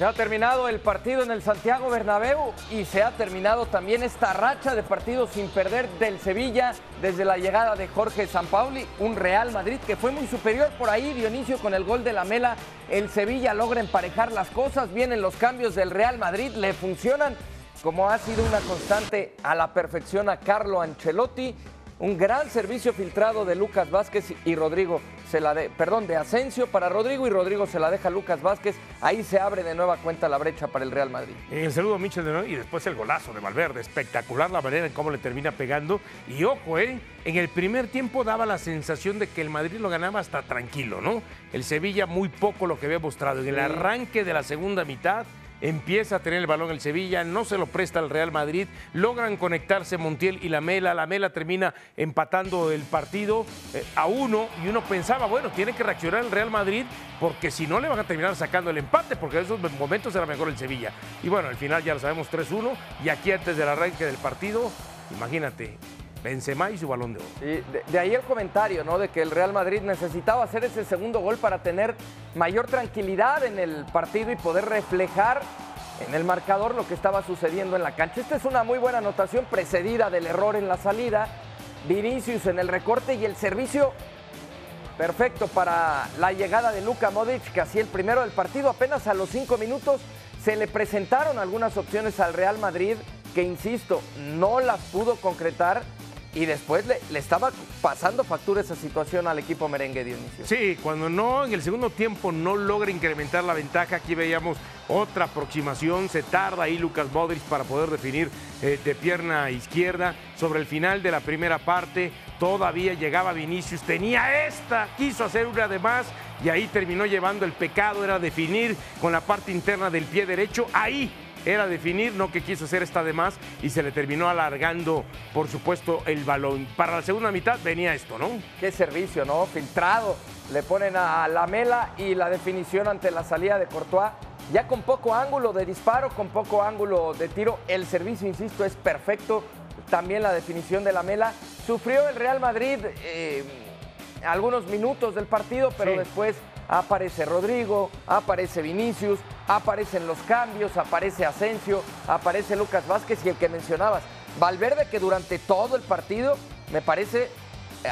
Se ha terminado el partido en el Santiago Bernabéu y se ha terminado también esta racha de partidos sin perder del Sevilla desde la llegada de Jorge Sampaoli, un Real Madrid que fue muy superior por ahí, Dionisio con el gol de la Mela, el Sevilla logra emparejar las cosas, vienen los cambios del Real Madrid, le funcionan como ha sido una constante a la perfección a Carlo Ancelotti. Un gran servicio filtrado de Lucas Vázquez y Rodrigo se la de, perdón, de Asensio para Rodrigo y Rodrigo se la deja a Lucas Vázquez. Ahí se abre de nueva cuenta la brecha para el Real Madrid. En el saludo Michel de nuevo y después el golazo de Valverde. Espectacular la manera en cómo le termina pegando. Y ojo, ¿eh? En el primer tiempo daba la sensación de que el Madrid lo ganaba hasta tranquilo, ¿no? El Sevilla muy poco lo que había mostrado. En el arranque de la segunda mitad empieza a tener el balón el Sevilla, no se lo presta al Real Madrid, logran conectarse Montiel y la Mela, la Mela termina empatando el partido eh, a uno y uno pensaba, bueno, tiene que reaccionar el Real Madrid porque si no le van a terminar sacando el empate, porque en esos momentos era mejor el Sevilla. Y bueno, al final ya lo sabemos 3-1 y aquí antes del arranque del partido, imagínate, Benzema y su balón de oro. de, ahí el comentario, ¿no? De que el Real Madrid necesitaba hacer ese segundo gol para tener mayor tranquilidad en el partido y poder reflejar en el marcador lo que estaba sucediendo en la cancha. Esta es una muy buena anotación precedida del error en la salida. Vinicius en el recorte y el servicio perfecto para la llegada de Luka Modric, que hacía el primero del partido. Apenas a los cinco minutos se le presentaron algunas opciones al Real Madrid que, insisto, no las pudo concretar y después le, estaba pasando factura esa situación al equipo merengue Dionisio. Sí, cuando no, en el segundo tiempo no logra incrementar la ventaja, aquí veíamos otra aproximación, se tarda ahí Lucas Modric para poder definir eh, de pierna izquierda. Sobre el final de la primera parte todavía llegaba Vinicius, tenía esta, quiso hacer una de más y ahí terminó llevando el pecado, era definir con la parte interna del pie derecho, ahí era definir, no que quiso hacer esta de más y se le terminó alargando, por supuesto, el balón. Para la segunda mitad venía esto, ¿no? Qué servicio, ¿no? Filtrado. Le ponen a la mela y la definición ante la salida de Courtois. Ya con poco ángulo de disparo, con poco ángulo de tiro. El servicio, insisto, es perfecto. También la definición de la mela. Sufrió el Real Madrid eh, algunos minutos del partido, pero sí. después aparece Rodrigo, aparece Vinicius, aparecen los cambios, aparece Asensio, aparece Lucas Vázquez y el que mencionabas, Valverde que durante todo el partido me parece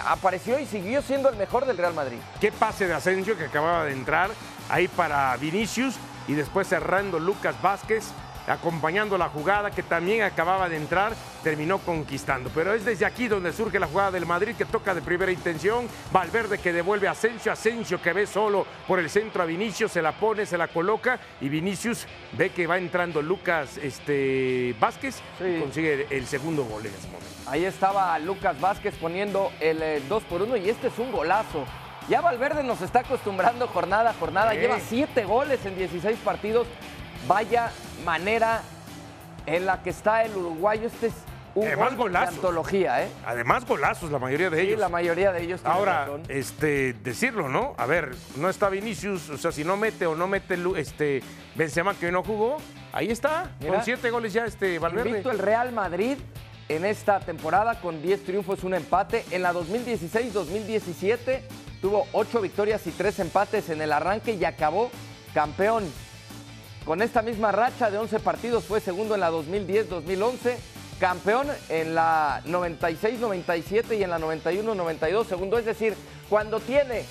apareció y siguió siendo el mejor del Real Madrid. Qué pase de Asensio que acababa de entrar ahí para Vinicius y después cerrando Lucas Vázquez acompañando la jugada que también acababa de entrar, terminó conquistando. Pero es desde aquí donde surge la jugada del Madrid que toca de primera intención. Valverde que devuelve a Asensio, Asensio que ve solo por el centro a Vinicius, se la pone, se la coloca y Vinicius ve que va entrando Lucas este, Vázquez sí. y consigue el segundo gol en ese momento. Ahí estaba Lucas Vázquez poniendo el 2 por 1 y este es un golazo. Ya Valverde nos está acostumbrando jornada a jornada, sí. lleva siete goles en 16 partidos. Vaya manera en la que está el uruguayo. Este es un Además, gol golazos. de antología, ¿eh? Además, golazos, la mayoría de Sí, ellos. la mayoría de ellos. Ahora, razón. este, decirlo, ¿no? A ver, no está Vinicius, o sea, si no mete o no mete este Benzema que no jugó, ahí está, Mira. con siete goles ya este Valverde. Invicto el Real Madrid en esta temporada con 10 triunfos, un empate. En la 2016-2017 tuvo 8 victorias y 3 empates en el arranque y acabó campeón. Con esta misma racha de 11 partidos fue segundo en la 2010-2011, campeón en la 96-97 y en la 91-92 segundo. Es decir, cuando tiene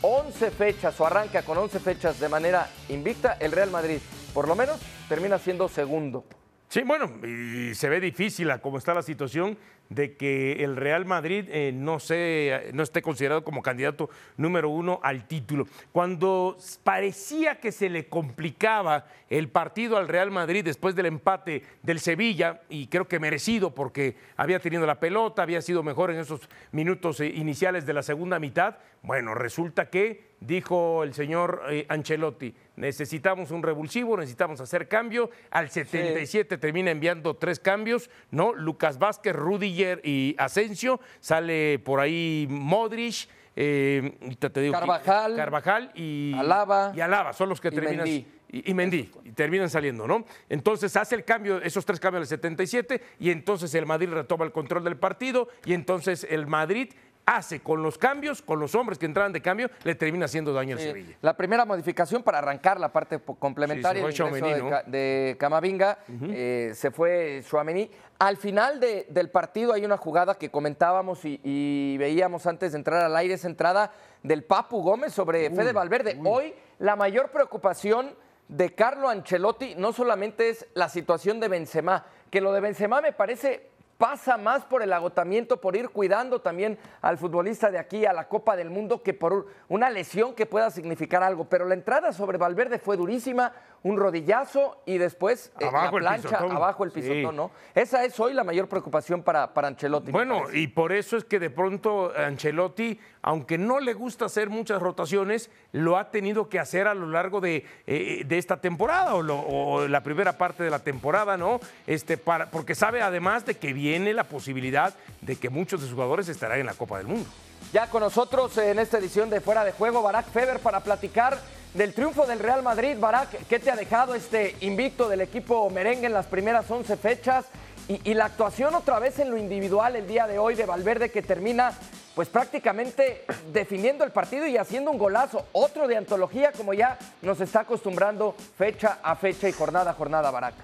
11 fechas o arranca con 11 fechas de manera invicta, el Real Madrid por lo menos termina siendo segundo. Sí, bueno, y se ve difícil cómo está la situación de que el Real Madrid eh, no, se, no esté considerado como candidato número uno al título. Cuando parecía que se le complicaba el partido al Real Madrid después del empate del Sevilla, y creo que merecido porque había tenido la pelota, había sido mejor en esos minutos eh, iniciales de la segunda mitad, bueno, resulta que dijo el señor eh, Ancelotti, necesitamos un revulsivo, necesitamos hacer cambio. Al 77 termina enviando tres cambios, ¿no? Lucas Vázquez, Rudiger y Asensio. Sale por ahí Modric. eh, ahorita te digo, Carvajal. Carvajal y Alaba. y Alaba son los que terminan y, y Mendy, y terminan saliendo, ¿no? Entonces hace el cambio, esos tres cambios al 77 y entonces el Madrid retoma el control del partido y entonces el Madrid hace con los cambios, con los hombres que entraban de cambio, le termina haciendo daño al Sevilla. La primera modificación para arrancar la parte complementaria sí, de, de, Camavinga, eh, se fue Chouameni. Al final del partido hay una jugada que comentábamos y, veíamos antes de entrar al aire, esa entrada del Papu Gómez sobre Fede Valverde. Hoy la mayor preocupación de Carlo Ancelotti no solamente es la situación de Benzema, que lo de Benzema me parece pasa más por el agotamiento, por ir cuidando también al futbolista de aquí a la Copa del Mundo que por una lesión que pueda significar algo. Pero la entrada sobre Valverde fue durísima, un rodillazo y después eh, la plancha, abajo el pisotón, ¿no? Esa es hoy la mayor preocupación para, para Ancelotti. Bueno, y por eso es que de pronto Ancelotti, aunque no le gusta hacer muchas rotaciones, lo ha tenido que hacer a lo largo de, eh, de esta temporada o, la primera parte de la temporada, ¿no? Este, para, porque sabe además de que viene la posibilidad de que muchos de sus jugadores estarán en la Copa del Mundo. Ya con nosotros en esta edición de Fuera de Juego, Barack Feber para platicar del triunfo del Real Madrid. Barack, ¿qué te ha dejado este invicto del equipo merengue en las primeras 11 fechas? Y, la actuación otra vez en lo individual el día de hoy de Valverde que termina pues prácticamente definiendo el partido y haciendo un golazo, otro de antología como ya nos está acostumbrando fecha a fecha y jornada a jornada, Barack.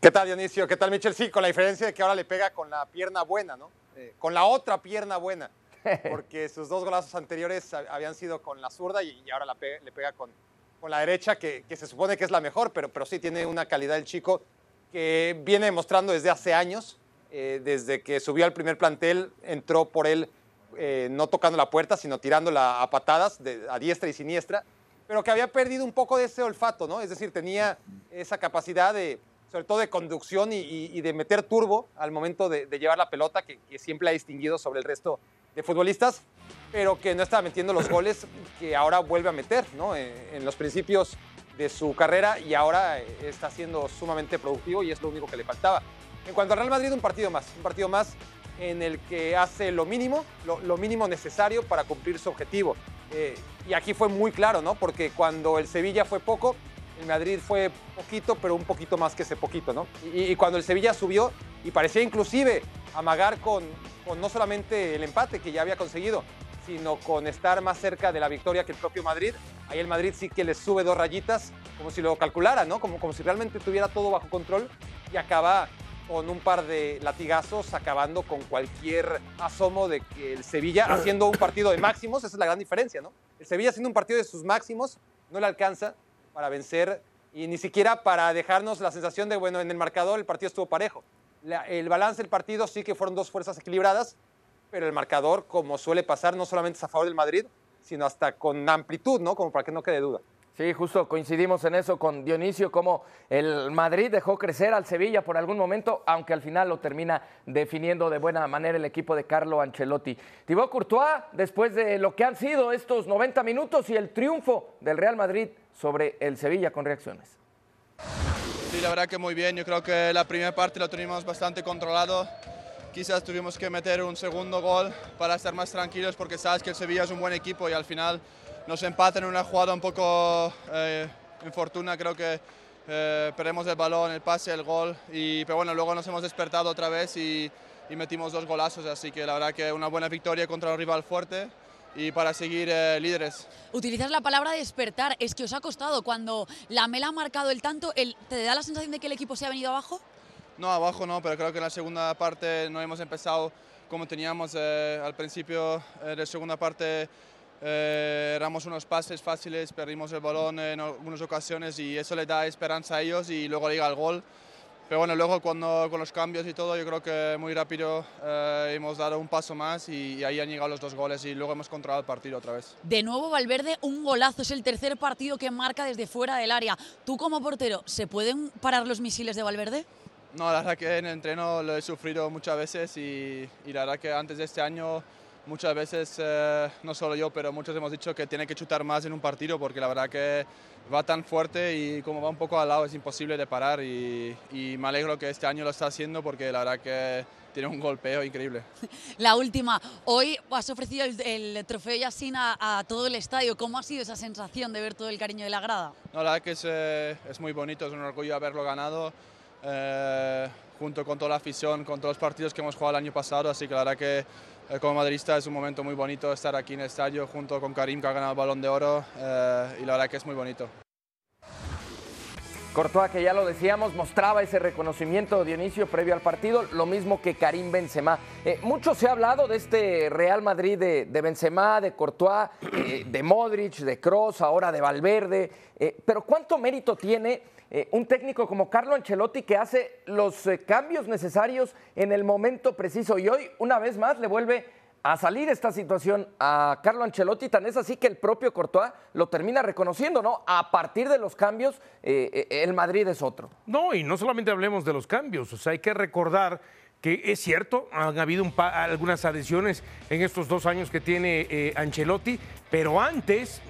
¿Qué tal, Dionisio? ¿Qué tal, Michel? Sí, con la diferencia de que ahora le pega con la pierna buena, ¿no? Eh, con la otra pierna buena. Porque sus dos golazos anteriores habían sido con la zurda y, ahora le pega con, con la derecha, que, se supone que es la mejor, pero, pero sí tiene una calidad el chico que viene demostrando desde hace años, eh, desde que subió al primer plantel, entró por él eh, no tocando la puerta, sino tirándola a patadas, a diestra y siniestra, pero que había perdido un poco de ese olfato, ¿no? Es decir, tenía esa capacidad de, sobre todo de conducción y, de meter turbo al momento de, llevar la pelota, que, que, siempre ha distinguido sobre el resto de futbolistas, pero que no estaba metiendo los goles que ahora vuelve a meter, ¿no? Eh, en, los principios de su carrera y ahora está siendo sumamente productivo y es lo único que le faltaba. En cuanto al Real Madrid, un partido más, un partido más en el que hace lo mínimo, lo, mínimo necesario para cumplir su objetivo. Eh, y aquí fue muy claro, ¿no? Porque cuando el Sevilla fue poco, el Madrid fue poquito, pero un poquito más que ese poquito, ¿no? Y, y cuando el Sevilla subió y parecía inclusive amagar con, con no solamente el empate que ya había conseguido, sino con estar más cerca de la victoria que el propio Madrid. Ahí el Madrid sí que le sube dos rayitas, como si lo calculara, ¿no? Como, como si realmente tuviera todo bajo control y acaba con un par de latigazos, acabando con cualquier asomo de que el Sevilla, haciendo un partido de máximos, esa es la gran diferencia, ¿no? El Sevilla haciendo un partido de sus máximos, no le alcanza para vencer y ni siquiera para dejarnos la sensación de, bueno, en el marcador el partido estuvo parejo el balance del partido sí que fueron dos fuerzas equilibradas, pero el marcador, como suele pasar, no solamente a favor del Madrid, sino hasta con amplitud, ¿no? Como para que no quede duda. Sí, justo coincidimos en eso con Dionisio, como el Madrid dejó crecer al Sevilla por algún momento, aunque al final lo termina definiendo de buena manera el equipo de Carlo Ancelotti. Thibaut Courtois, después de lo que han sido estos 90 minutos y el triunfo del Real Madrid sobre el Sevilla con reacciones. Sí, la verdad que muy bien. Yo creo que la primera parte lo tuvimos bastante controlado. Quizás tuvimos que meter un segundo gol para estar más tranquilos porque sabes que el Sevilla es un buen equipo y al final nos empatan en una jugada un poco eh, infortuna. Creo que eh, perdemos el balón, el pase, el gol. Y, pero bueno, luego nos hemos despertado otra vez y, y metimos dos golazos. Así que la verdad que una buena victoria contra un rival fuerte y para seguir eh, líderes. Utilizas la palabra despertar, es que os ha costado. Cuando la Mela ha marcado el tanto, ¿te da la sensación de que el equipo se ha venido abajo? No, abajo no, pero creo que en la segunda parte no hemos empezado como teníamos eh, al principio eh, de la segunda parte. Éramos unos pases fáciles, perdimos el balón en algunas ocasiones y eso le da esperanza a ellos y luego llega el gol. Pero bueno, luego cuando, con los cambios y todo, yo creo que muy rápido eh, hemos dado un paso más y, ahí han llegado los dos goles y luego hemos controlado el partido otra vez. De nuevo Valverde, un golazo, es el tercer partido que marca desde fuera del área. Tú como portero, ¿se pueden parar los misiles de Valverde? No, la verdad que en el entreno lo he sufrido muchas veces y, y la verdad que antes de este año muchas veces, eh, no solo yo, pero muchos hemos dicho que tiene que chutar más en un partido porque la verdad que va tan fuerte y como va un poco al lado es imposible de parar y, me alegro que este año lo está haciendo porque la verdad que tiene un golpeo increíble. La última, hoy has ofrecido el, trofeo Yassin a, todo el estadio. ¿Cómo ha sido esa sensación de ver todo el cariño de la grada? No, la verdad que es, eh, es muy bonito, es un orgullo haberlo ganado. Eh, junto con toda la afición, con todos los partidos que hemos jugado el año pasado, así que la verdad que como madridista es un momento muy bonito estar aquí en el estadio junto con Karim que ha ganado el balón de oro eh, y la verdad que es muy bonito. Courtois, que ya lo decíamos, mostraba ese reconocimiento de Dionisio previo al partido, lo mismo que Karim Benzema. Eh, mucho se ha hablado de este Real Madrid de, de Benzema, de Courtois, eh, de Modric, de Kroos, ahora de Valverde. Eh, pero ¿cuánto mérito tiene un técnico como Carlo Ancelotti que hace los cambios necesarios en el momento preciso? Y hoy, una vez más, le vuelve a salir esta situación a Carlo Ancelotti, tan es así que el propio Courtois lo termina reconociendo, ¿no? A partir de los cambios, eh, eh, el Madrid es otro. No, y no solamente hablemos de los cambios, o sea, hay que recordar que es cierto, han habido algunas adhesiones en estos dos años que tiene eh, Ancelotti, pero antes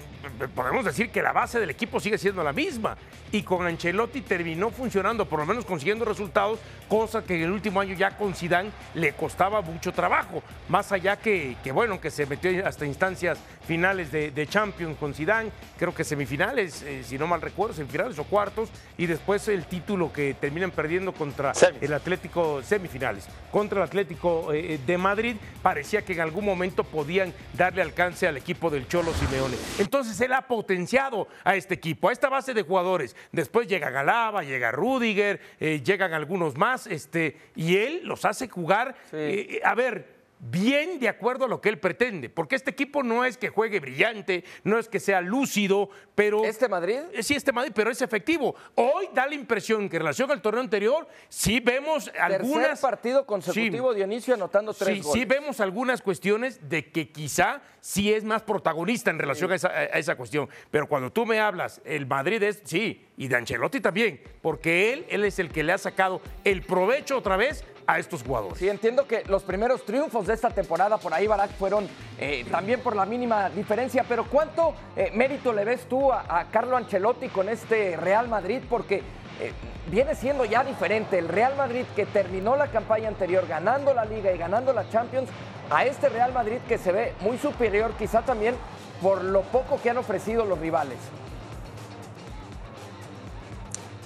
podemos decir que la base del equipo sigue siendo la misma. Y con Ancelotti terminó funcionando, por lo menos consiguiendo resultados, cosa que en el último año ya con Zidane le costaba mucho trabajo. Más allá que, que bueno, que se metió hasta instancias finales de, de Champions con Zidane, creo que semifinales, eh, si no mal recuerdo, semifinales o cuartos, y después el título que terminan perdiendo contra Semis. el Atlético semifinales contra el Atlético eh, de Madrid, parecía que en algún momento podían darle alcance al equipo del Cholo Simeone. Entonces él ha potenciado a este equipo, a esta base de jugadores. Después llega Galaba, llega Rudiger, eh, llegan algunos más, este, y él los hace jugar. eh, a ver, bien de acuerdo a lo que él pretende, porque este equipo no es que juegue brillante, no es que sea lúcido, pero... ¿Este Madrid? Eh, Sí, este Madrid, pero es efectivo. Hoy da la impresión que en relación al torneo anterior, sí vemos algunas... Tercer partido consecutivo, Sí. Dionisio anotando tres Sí, goles. sí vemos algunas cuestiones de que quizá sí es más protagonista en relación a, esa, a esa cuestión. Pero cuando tú me hablas, el Madrid es, sí, y de Ancelotti también, porque él, él es el que le ha sacado el provecho otra vez a estos jugadores. Sí, entiendo que los primeros triunfos de esta temporada por ahí, Barak, fueron eh, también por la mínima diferencia, pero ¿cuánto eh, mérito le ves tú a, a Carlo Ancelotti con este Real Madrid? Porque eh, viene siendo ya diferente el Real Madrid que terminó la campaña anterior ganando la Liga y ganando la Champions, a este Real Madrid que se ve muy superior quizá también por lo poco que han ofrecido los rivales.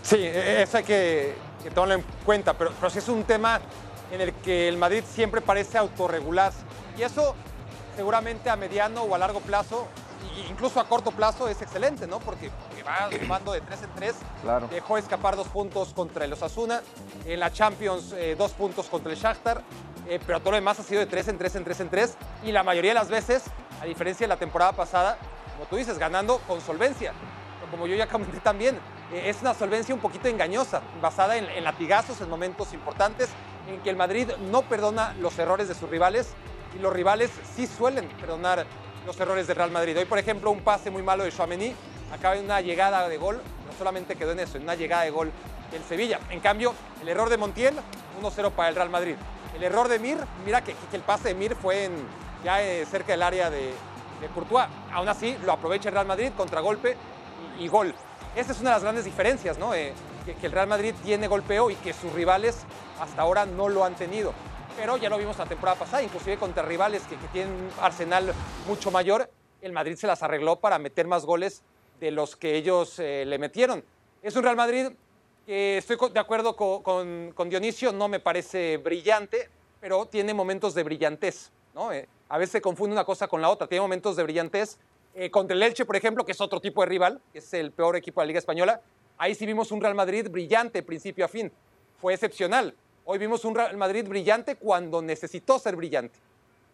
Sí, e- eso hay que, que tomarlo en cuenta, pero, pero sí es un tema en el que el Madrid siempre parece autorregularse. Y eso seguramente a mediano o a largo plazo, e incluso a corto plazo, es excelente, ¿no? Porque, porque va sumando de tres en tres. Claro. Dejó escapar dos puntos contra el Osasuna. En la Champions, eh, dos puntos contra el Shakhtar. Eh, pero todo lo demás ha sido de tres en tres en tres en tres. Y la mayoría de las veces, a diferencia de la temporada pasada, como tú dices, ganando con solvencia. Pero como yo ya comenté también, es una solvencia un poquito engañosa, basada en, latigazos en momentos importantes, en que el Madrid no perdona los errores de sus rivales y los rivales sí suelen perdonar los errores del Real Madrid. Hoy, por ejemplo, un pase muy malo de Chouameni acaba en una llegada de gol, no solamente quedó en eso, en una llegada de gol del Sevilla. En cambio, el error de Montiel, 1-0 para el Real Madrid. El error de Mir, mira que, que el pase de Mir fue en- ya eh, cerca del área de, de Courtois. Aún así, lo aprovecha el Real Madrid, contragolpe y, y gol. Esa es una de las grandes diferencias, ¿no? Eh, que, el Real Madrid tiene golpeo y que sus rivales hasta ahora no lo han tenido. Pero ya lo vimos la temporada pasada, inclusive contra rivales que, tienen un arsenal mucho mayor, el Madrid se las arregló para meter más goles de los que ellos eh, le metieron. Es un Real Madrid que estoy de acuerdo co- con, con Dionisio, no me parece brillante, pero tiene momentos de brillantez. ¿no? Eh, a veces se confunde una cosa con la otra, tiene momentos de brillantez. Eh, contra el Elche, por ejemplo, que es otro tipo de rival, que es el peor equipo de la Liga Española, ahí sí vimos un Real Madrid brillante principio a fin. Fue excepcional. Hoy vimos un Real Madrid brillante cuando necesitó ser brillante.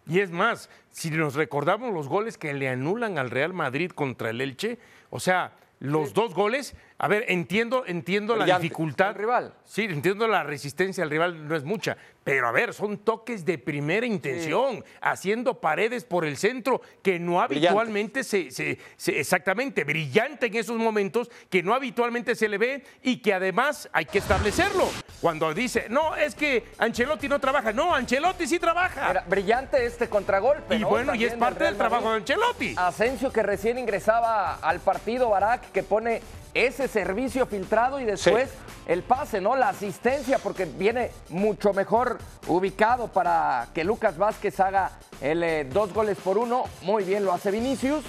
Y es más, si nos recordamos los goles que le anulan al Real Madrid contra el Elche, o sea, los dos goles, a ver, entiendo, entiendo la dificultad. Rival. Sí, entiendo la resistencia al rival, no es mucha, pero a ver, son toques de primera intención, haciendo paredes por el centro que no habitualmente se, se- se- exactamente, brillante en esos momentos, que no habitualmente se le ve y que además hay que establecerlo. Cuando dice, no, es que Ancelotti no trabaja, no, Ancelotti sí trabaja. Era brillante este contragolpe. Y ¿no? bueno, y es parte Real del trabajo de. Ancelotti. Asensio que recién ingresaba al partido, Barak, que pone ese servicio filtrado y después el pase, ¿no? La asistencia, porque viene mucho mejor ubicado para que Lucas Vázquez haga el eh, dos goles por uno. Muy bien lo hace Vinicius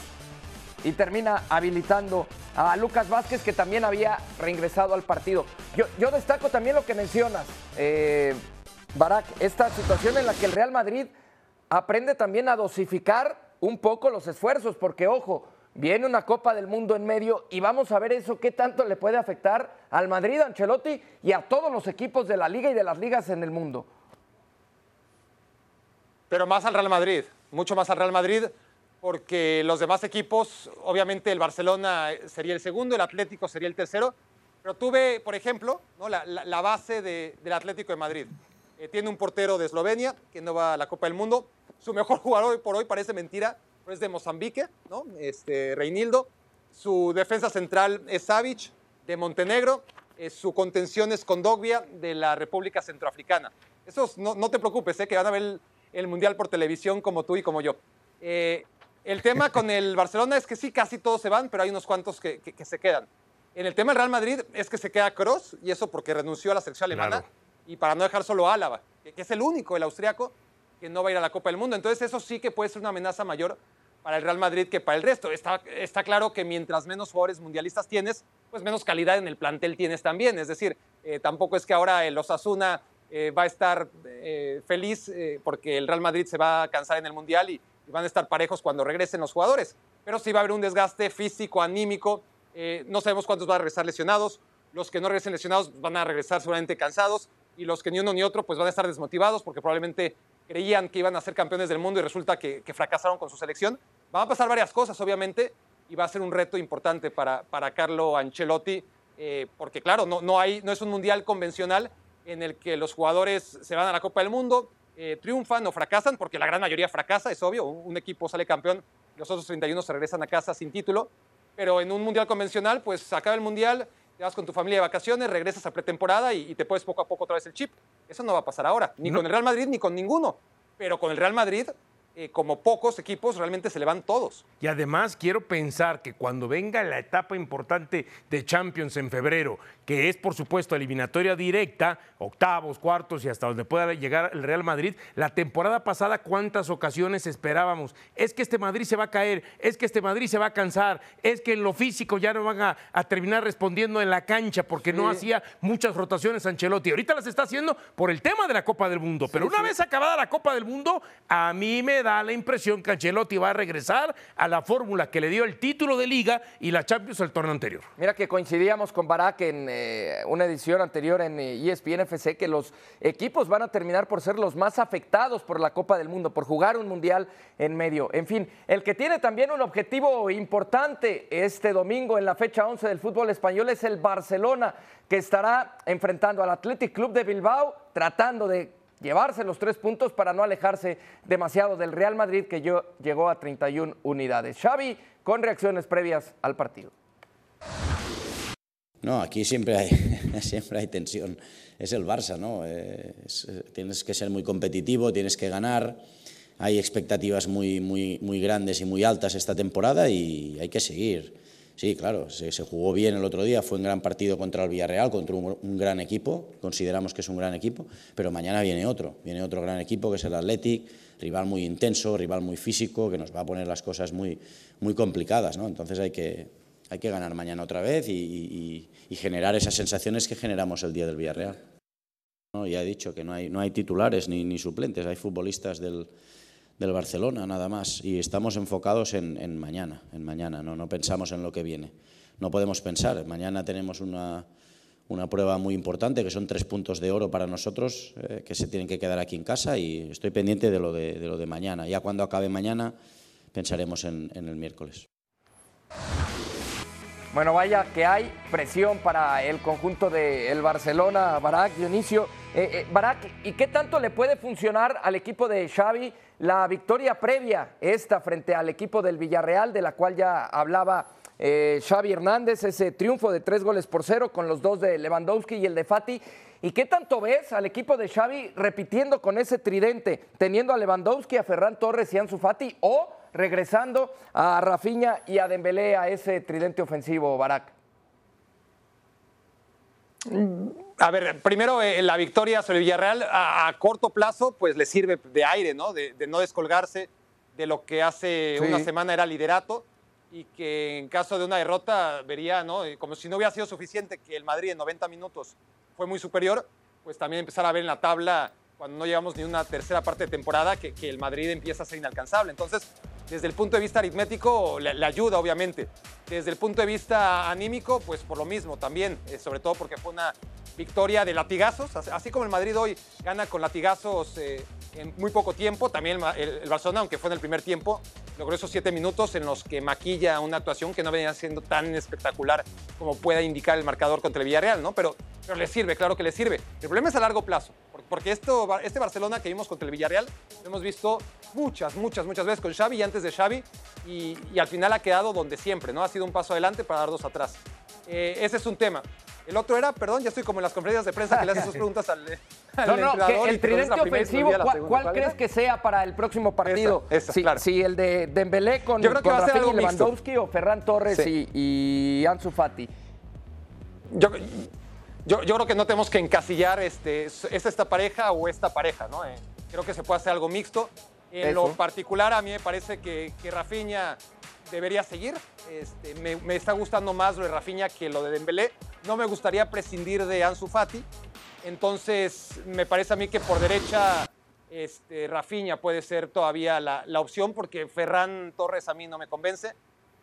y termina habilitando a Lucas Vázquez, que también había reingresado al partido. Yo, yo destaco también lo que mencionas, eh, Barak, esta situación en la que el Real Madrid aprende también a dosificar un poco los esfuerzos, porque ojo, viene una Copa del Mundo en medio y vamos a ver eso qué tanto le puede afectar al Madrid, Ancelotti y a todos los equipos de la liga y de las ligas en el mundo. Pero más al Real Madrid, mucho más al Real Madrid, porque los demás equipos, obviamente el Barcelona sería el segundo, el Atlético sería el tercero, pero tuve, por ejemplo, la, base de- del Atlético de Madrid. Eh, tiene un portero de Eslovenia que no va a la Copa del Mundo. Su mejor jugador hoy por hoy parece mentira, es de Mozambique, ¿no? Este, Reinildo. Su defensa central es Savic, de Montenegro. Eh, su contención es Kondogbia, de la República Centroafricana. Esos, no, no te preocupes, ¿eh? que van a ver el, el Mundial por televisión como tú y como yo. Eh, el tema con el Barcelona es que sí, casi todos se van, pero hay unos cuantos que, que- que se quedan. En el tema del Real Madrid es que se queda Kroos, y eso porque renunció a la selección alemana, Claro. y para no dejar solo a Álava, que, que es el único, el austriaco, que no va a ir a la Copa del Mundo. Entonces eso sí que puede ser una amenaza mayor para el Real Madrid que para el resto. Está, está claro que mientras menos jugadores mundialistas tienes, pues menos calidad en el plantel tienes también. Es decir, eh, tampoco es que ahora el Osasuna eh, va a estar eh, feliz porque el Real Madrid se va a cansar en el Mundial y, y van a estar parejos cuando regresen los jugadores. Pero sí va a haber un desgaste físico, anímico. no sabemos cuántos van a regresar lesionados. Los que no regresen lesionados van a regresar seguramente cansados y los que ni uno ni otro pues van a estar desmotivados porque probablemente creían que iban a ser campeones del mundo y resulta que, fracasaron con su selección. Van a pasar varias cosas, obviamente, y va a ser un reto importante para, para Carlo Ancelotti, eh, porque claro, no, no, hay, no es un mundial convencional en el que los jugadores se van a la Copa del Mundo, eh, triunfan o fracasan, porque la gran mayoría fracasa, es obvio, un, un equipo sale campeón, los otros 31 se regresan a casa sin título, pero en un mundial convencional, pues acaba el mundial, te vas con tu familia de vacaciones, regresas a pretemporada y, y te puedes poco a poco otra vez el chip. Eso no va a pasar ahora, ni No. con el Real Madrid ni con ninguno. Pero con el Real Madrid, eh, como pocos equipos, realmente se le van todos. Y además quiero pensar que cuando venga la etapa importante de Champions en febrero, que es por supuesto eliminatoria directa, octavos, cuartos y hasta donde pueda llegar el Real Madrid, la temporada pasada cuántas ocasiones esperábamos, es que este Madrid se va a caer, es que este Madrid se va a cansar, es que en lo físico ya no van a, a terminar respondiendo en la cancha porque no hacía muchas rotaciones Ancelotti. Ahorita las está haciendo por el tema de la Copa del Mundo, pero una vez acabada la Copa del Mundo, a mí me da la impresión que Ancelotti va a regresar a la fórmula que le dio el título de liga y la Champions el torneo anterior. Mira que coincidíamos con Barak en eh, una edición anterior en eh, ESPN FC que los equipos van a terminar por ser los más afectados por la Copa del Mundo, por jugar un mundial en medio. En fin, el que tiene también un objetivo importante este domingo en la fecha 11 del fútbol español es el Barcelona, que estará enfrentando al Athletic Club de Bilbao, tratando de llevarse los tres puntos para no alejarse demasiado del Real Madrid, que yo, llegó a 31 unidades. Xavi, con reacciones previas al partido. No, aquí siempre hay, siempre hay tensión. Es el Barça, ¿no? Eh, es- eh, tienes que ser muy competitivo, tienes que ganar. Hay expectativas muy, muy, muy grandes y muy altas esta temporada y hay que seguir. Sí, claro, se, se jugó bien el otro día, fue un gran partido contra el Villarreal, contra un, un gran equipo, consideramos que es un gran equipo, pero mañana viene otro, viene otro gran equipo que es el Athletic, rival muy intenso, rival muy físico, que nos va a poner las cosas muy, muy complicadas, ¿no? Entonces hay que, hay que ganar mañana otra vez y, generar esas sensaciones que generamos el día del Villarreal. No, ya he dicho que no hay, titulares ni, suplentes, hay futbolistas del, Barcelona nada más y estamos enfocados en, mañana, en mañana, ¿no? pensamos en lo que viene. No podemos pensar, mañana tenemos una, prueba muy importante que son tres puntos de oro para nosotros eh, que se tienen que quedar aquí en casa y estoy pendiente de lo de, mañana. Ya cuando acabe mañana pensaremos en, en el miércoles. Bueno, vaya que hay presión para el conjunto del Barcelona, Barak, Dionisio. Eh, eh, Barak, ¿y qué tanto le puede funcionar al equipo de Xavi la victoria previa, esta frente al equipo del Villarreal, de la cual ya hablaba eh, Xavi Hernández, ese triunfo de tres goles por cero con los dos de Lewandowski y el de Fati? ¿Y qué tanto ves al equipo de Xavi repitiendo con ese tridente, teniendo a Lewandowski, a Ferran Torres y Ansu Fati, o regresando a Rafinha y a Dembélé a ese tridente ofensivo, Barak? A ver, primero eh, la victoria sobre Villarreal a, a corto plazo pues le sirve de aire, ¿no? De, de no descolgarse de lo que hace Sí. una semana era liderato. y que en caso de una derrota vería, ¿no? Como si no hubiera sido suficiente que el Madrid en 90 minutos fue muy superior, pues también empezar a ver en la tabla cuando no llegamos ni una tercera parte de temporada que, que el Madrid empieza a ser inalcanzable. Entonces, desde el punto de vista aritmético, le, ayuda, obviamente. Desde el punto de vista anímico, pues por lo mismo también, eh, sobre todo porque fue una victoria de latigazos, así como el Madrid hoy gana con latigazos eh, en muy poco tiempo, también el, el, Barcelona, aunque fue en el primer tiempo, logró esos siete minutos en los que maquilla una actuación que no venía siendo tan espectacular como pueda indicar el marcador contra el Villarreal, ¿no? Pero, pero le sirve, claro que le sirve. El problema es a largo plazo, porque esto, este Barcelona que vimos contra el Villarreal, lo hemos visto muchas, muchas, muchas veces con Xavi y antes de Xavi, y, y al final ha quedado donde siempre, ¿no? Ha sido un paso adelante para dar dos atrás. Eh, ese es un tema. El otro era, perdón, ya estoy como en las conferencias de prensa que le haces sus preguntas al, al no, no, que el tridente ofensivo, ¿cuál, cuál crees que sea para el próximo partido? Esa, esa, si, claro. si el de Dembélé con, Yo creo que con va a ser algo y mixto. Lewandowski o Ferran Torres Sí. y, y Ansu Fati. Yo, yo, yo creo que no tenemos que encasillar este, es esta pareja o esta pareja, ¿no? Eh, creo que se puede hacer algo mixto. En Eso. lo particular, a mí me parece que, que Rafinha debería seguir. Este, me, me está gustando más lo de Rafinha que lo de Dembélé. No me gustaría prescindir de Ansu Fati. Entonces, me parece a mí que por derecha este, Rafinha puede ser todavía la, la opción porque Ferran Torres a mí no me convence.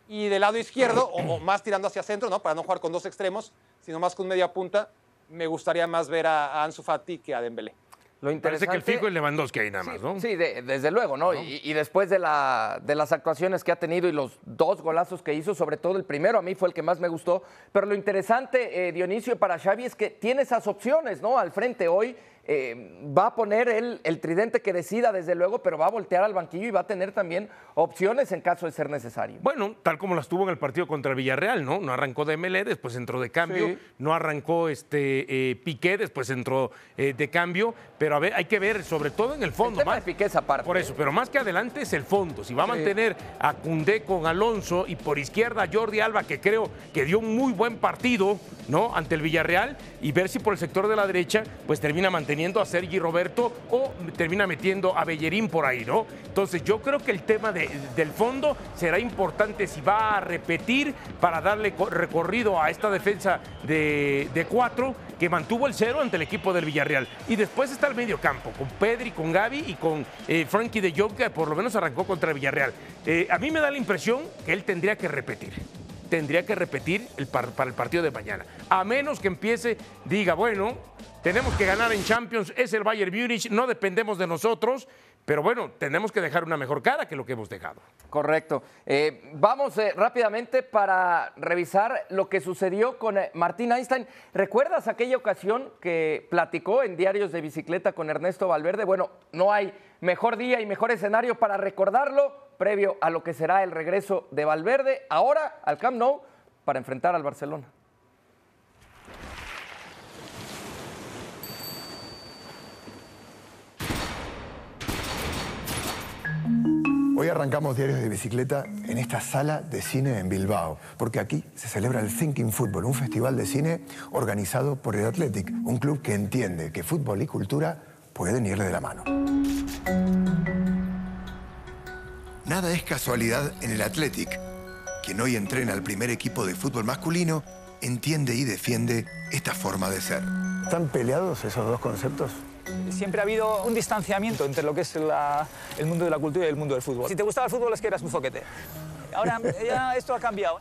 Y del lado izquierdo, o, o más tirando hacia centro, ¿no? Para no jugar con dos extremos, sino más con media punta, me gustaría más ver a, a Ansu Fati que a Dembélé. Lo Parece que el interesante- fijo es Lewandowski ahí nada más, ¿no? Sí, de- desde luego, ¿no? Y, y después de, la, de las actuaciones que ha tenido y los dos golazos que hizo, sobre todo el primero, a mí fue el que más me gustó. Pero lo interesante, eh, Dionisio, para Xavi es que tiene esas opciones, ¿no? Al frente hoy eh, va a poner él el tridente que decida, desde luego, pero va a voltear al banquillo y va a tener también opciones en caso de ser necesario. Bueno, tal como las tuvo en el partido contra el Villarreal, ¿no? No arrancó de después entró de cambio, Sí. no arrancó este eh, Piqué, después entró eh, de cambio, pero a ver, hay que ver, sobre todo en el El fondo, tema más, de Piqué es aparte. por eso, pero más que adelante es el fondo. Si va a Sí. mantener a Cundé con Alonso y por izquierda Jordi Alba, que creo que dio un muy buen partido, ¿no? Ante el Villarreal, y ver si por el sector de la derecha, pues termina manteniendo a Sergi Roberto o termina metiendo a Bellerín por ahí, ¿no? Entonces yo creo que el tema de- del fondo será importante si va a repetir para darle co- recorrido a esta defensa de, de cuatro que mantuvo el cero ante el equipo del Villarreal. Y después está el medio campo, con Pedri, con Gaby y con eh, Frankie de Jong, que por lo menos arrancó contra el Villarreal. Eh, a mí me da la impresión que él tendría que repetir. Tendría que repetir el par- para el partido de mañana. A menos que empiece, diga, bueno, tenemos que ganar en Champions, es el Bayern Múnich, no dependemos de nosotros, pero bueno, tenemos que dejar una mejor cara que lo que hemos dejado. Correcto. Eh, vamos eh, rápidamente para revisar lo que sucedió con eh, Martín Einstein. ¿Recuerdas aquella ocasión que platicó en Diarios de Bicicleta con Ernesto Valverde? Bueno, no hay mejor día y mejor escenario para recordarlo previo a lo que será el regreso de Valverde ahora al Camp Nou para enfrentar al Barcelona. Hoy arrancamos Diarios de Bicicleta en esta sala de cine en Bilbao, porque aquí se celebra el Thinking Football, un festival de cine organizado por el Athletic, un club que entiende que fútbol y cultura pueden irle de la mano. Nada es casualidad en el Athletic. Quien hoy entrena al primer equipo de fútbol masculino entiende y defiende esta forma de ser. ¿Están peleados esos dos conceptos? Siempre ha habido un distanciamiento entre lo que es la- el mundo de la cultura y el mundo del fútbol. Si te gustaba el fútbol es que eras un zoquete. Ahora ya esto ha cambiado.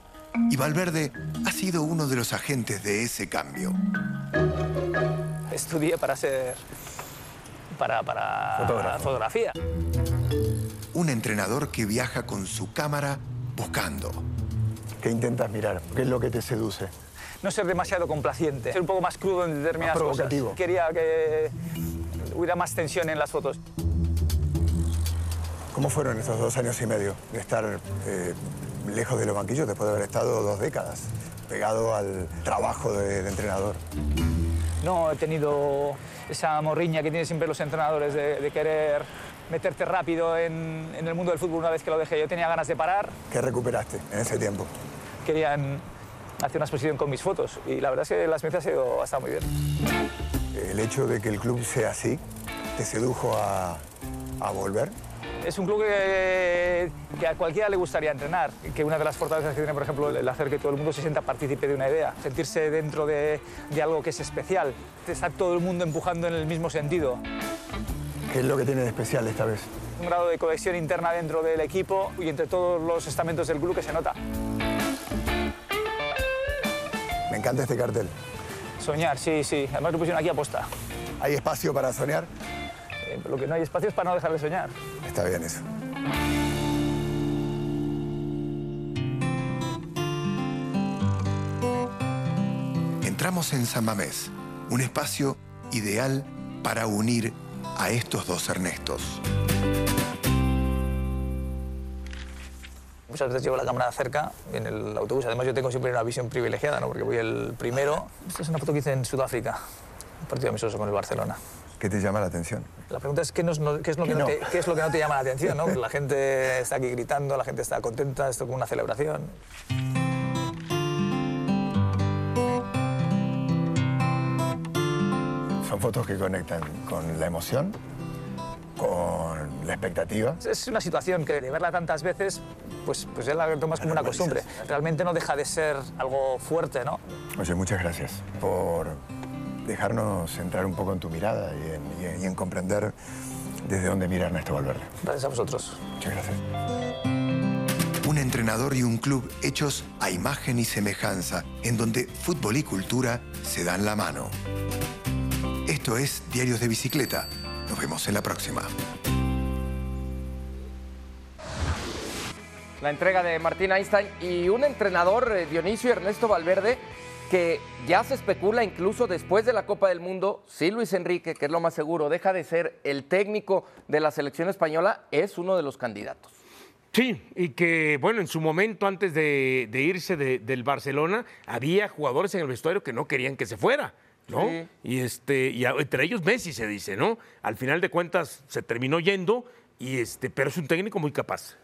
Y Valverde ha sido uno de los agentes de ese cambio. Estudié para ser... para, para Fotógrafo. fotografía. Un entrenador que viaja con su cámara buscando. ¿Qué intentas mirar? ¿Qué es lo que te seduce? No ser demasiado complaciente, ser un poco más crudo en determinadas Más provocativo. cosas. Quería que hubiera más tensión en las fotos. ¿Cómo fueron estos dos años y medio de estar eh, lejos de los banquillos después de haber estado dos décadas pegado al trabajo de, de entrenador? No he tenido esa morriña que tienen siempre los entrenadores de, de querer meterte rápido en, en el mundo del fútbol una vez que lo dejé. Yo tenía ganas de parar, ¿Qué recuperaste en ese tiempo? querían hacer una exposición con mis fotos y la verdad es que la experiencia ha sido muy bien. ¿El hecho de que el club sea así te sedujo a, a volver? Es un club que, que, a cualquiera le gustaría entrenar, que una de las fortalezas que tiene, por ejemplo, el hacer que todo el mundo se sienta partícipe de una idea, sentirse dentro de, de algo que es especial, está todo el mundo empujando en el mismo sentido. ¿Qué es lo que tiene de especial esta vez? Un grado de cohesión interna dentro del equipo y entre todos los estamentos del club que se nota. Me encanta este cartel. Soñar, sí, sí. Además lo pusieron aquí a posta. ¿Hay espacio para soñar? Eh, lo que no hay espacio es para no dejar de soñar. Está bien eso. Entramos en San Mamés, un espacio ideal para unir a estos dos Ernestos. Muchas veces llevo la cámara cerca en el autobús. Además, yo tengo siempre una visión privilegiada, ¿no? porque voy el primero. Esta es una foto que hice en Sudáfrica, un partido amistoso con el Barcelona. ¿Qué te llama la atención? La pregunta es qué, nos- no- qué es, lo que ¿Qué no no? te, qué es lo que no te llama la atención. ¿no? La gente está aquí gritando, la gente está contenta, esto como una celebración. Son fotos que conectan con la emoción, con la expectativa. Es una situación que de verla tantas veces, pues, pues ya la tomas como una costumbre. Realmente no deja de ser algo fuerte, ¿no? Oye, muchas gracias por dejarnos entrar un poco en tu mirada y en, y en- y en comprender desde dónde mira Ernesto Valverde. Gracias a vosotros. Muchas gracias. Un entrenador y un club hechos a imagen y semejanza, en donde fútbol y cultura se dan la mano. Esto es Diarios de Bicicleta. Nos vemos en la próxima. La entrega de Martín Einstein y un entrenador, eh, Dionisio Ernesto Valverde, que ya se especula incluso después de la Copa del Mundo, si Luis Enrique, que es lo más seguro, deja de ser el técnico de la selección española, es uno de los candidatos. Sí, y que, bueno, en su momento antes de, de irse de- del Barcelona, había jugadores en el vestuario que no querían que se fuera, ¿no? Sí. Y, este, y entre ellos Messi se dice, ¿no? Al final de cuentas se terminó yendo, y este, pero es un técnico muy capaz.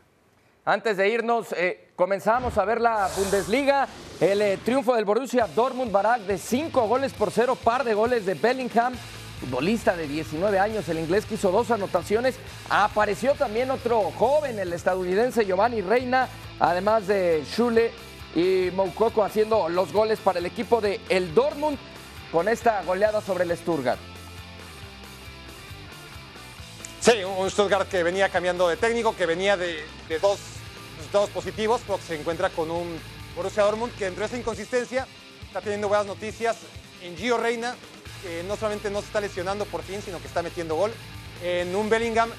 Antes de irnos, eh, comenzamos a ver la Bundesliga, el eh, triunfo del Borussia Dortmund Barak de 5 goles por 0, par de goles de Bellingham, futbolista de 19 años, el inglés que hizo dos anotaciones. Apareció también otro joven, el estadounidense Giovanni Reina, además de Schule y Moukoko haciendo los goles para el equipo de el Dortmund con esta goleada sobre el Stuttgart. Sí, un Stuttgart que venía cambiando de técnico, que venía de, de dos resultados positivos, pero que se encuentra con un Borussia Dortmund que dentro de esa inconsistencia está teniendo buenas noticias en Gio Reina, que no solamente no se está lesionando por fin, sino que está metiendo gol. En un Bellingham,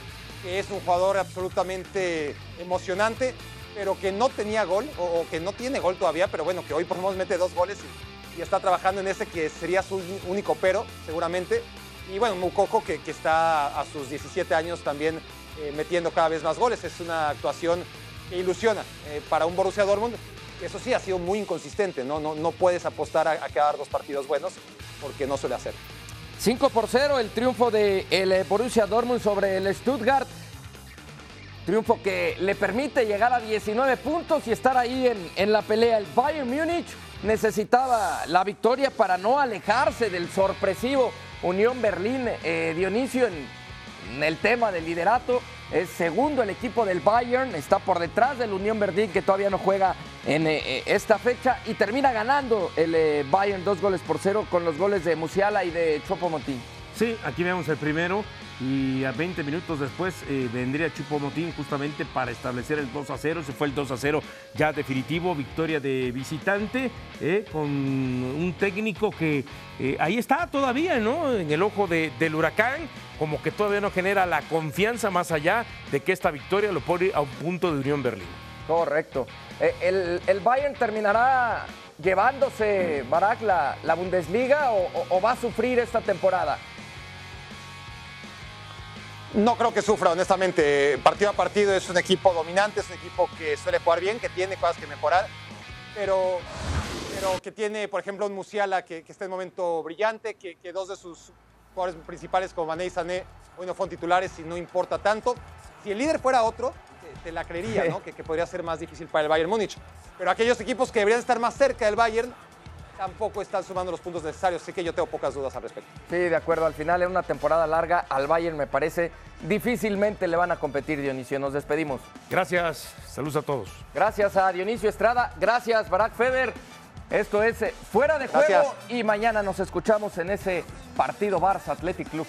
que es un jugador absolutamente emocionante, pero que no tenía gol, o, que no tiene gol todavía, pero bueno, que hoy por lo menos mete dos goles y está trabajando en ese que sería su único pero, seguramente. Y bueno, Mukoko, que, está a sus 17 años también eh, metiendo cada vez más goles. Es una actuación que ilusiona eh, para un Borussia Dortmund. Eso sí, ha sido muy inconsistente, ¿no? No, no puedes apostar a, a quedar dos partidos buenos porque no suele hacer. 5 por 0 el triunfo de el eh, Borussia Dortmund sobre el Stuttgart. Triunfo que le permite llegar a 19 puntos y estar ahí en, en la pelea. El Bayern Múnich necesitaba la victoria para no alejarse del sorpresivo Unión Berlín. Eh, Dionisio en, el tema del liderato es segundo el equipo del Bayern, está por detrás del Unión Berlín que todavía no juega en eh, eh, esta fecha y termina ganando el eh, Bayern dos goles por cero con los goles de Musiala y de Chopo Motín. Sí, aquí vemos el primero y a 20 minutos después eh, vendría Chupo Motín justamente para establecer el 2 a 0. Se fue el 2 a 0 ya definitivo, victoria de visitante eh, con un técnico que eh, ahí está todavía, ¿no? En el ojo de- del huracán, como que todavía no genera la confianza más allá de que esta victoria lo pone a un punto de Unión Berlín. Correcto. El, el Bayern terminará llevándose, Barak, la, la Bundesliga o va a sufrir esta temporada? No creo que sufra, honestamente. Partido a partido es un equipo dominante, es un equipo que suele jugar bien, que tiene cosas que mejorar, pero, pero que tiene, por ejemplo, un Musiala que, que está en un momento brillante, que, que dos de sus jugadores principales, como Mané y Sané, hoy no fueron titulares y no importa tanto. Si el líder fuera otro, te, te la creería, ¿no? Que, que podría ser más difícil para el Bayern Múnich. Pero aquellos equipos que deberían estar más cerca del Bayern, tampoco están sumando los puntos necesarios, así que yo tengo pocas dudas al respecto. Sí, de acuerdo. Al final, en una temporada larga, al Bayern me parece difícilmente le van a competir, Dionisio. Nos despedimos. Gracias. Saludos a todos. Gracias a Dionisio Estrada. Gracias, Barack Feber. Esto es eh, Fuera de Juego Gracias. y mañana nos escuchamos en ese partido Barça Athletic Club.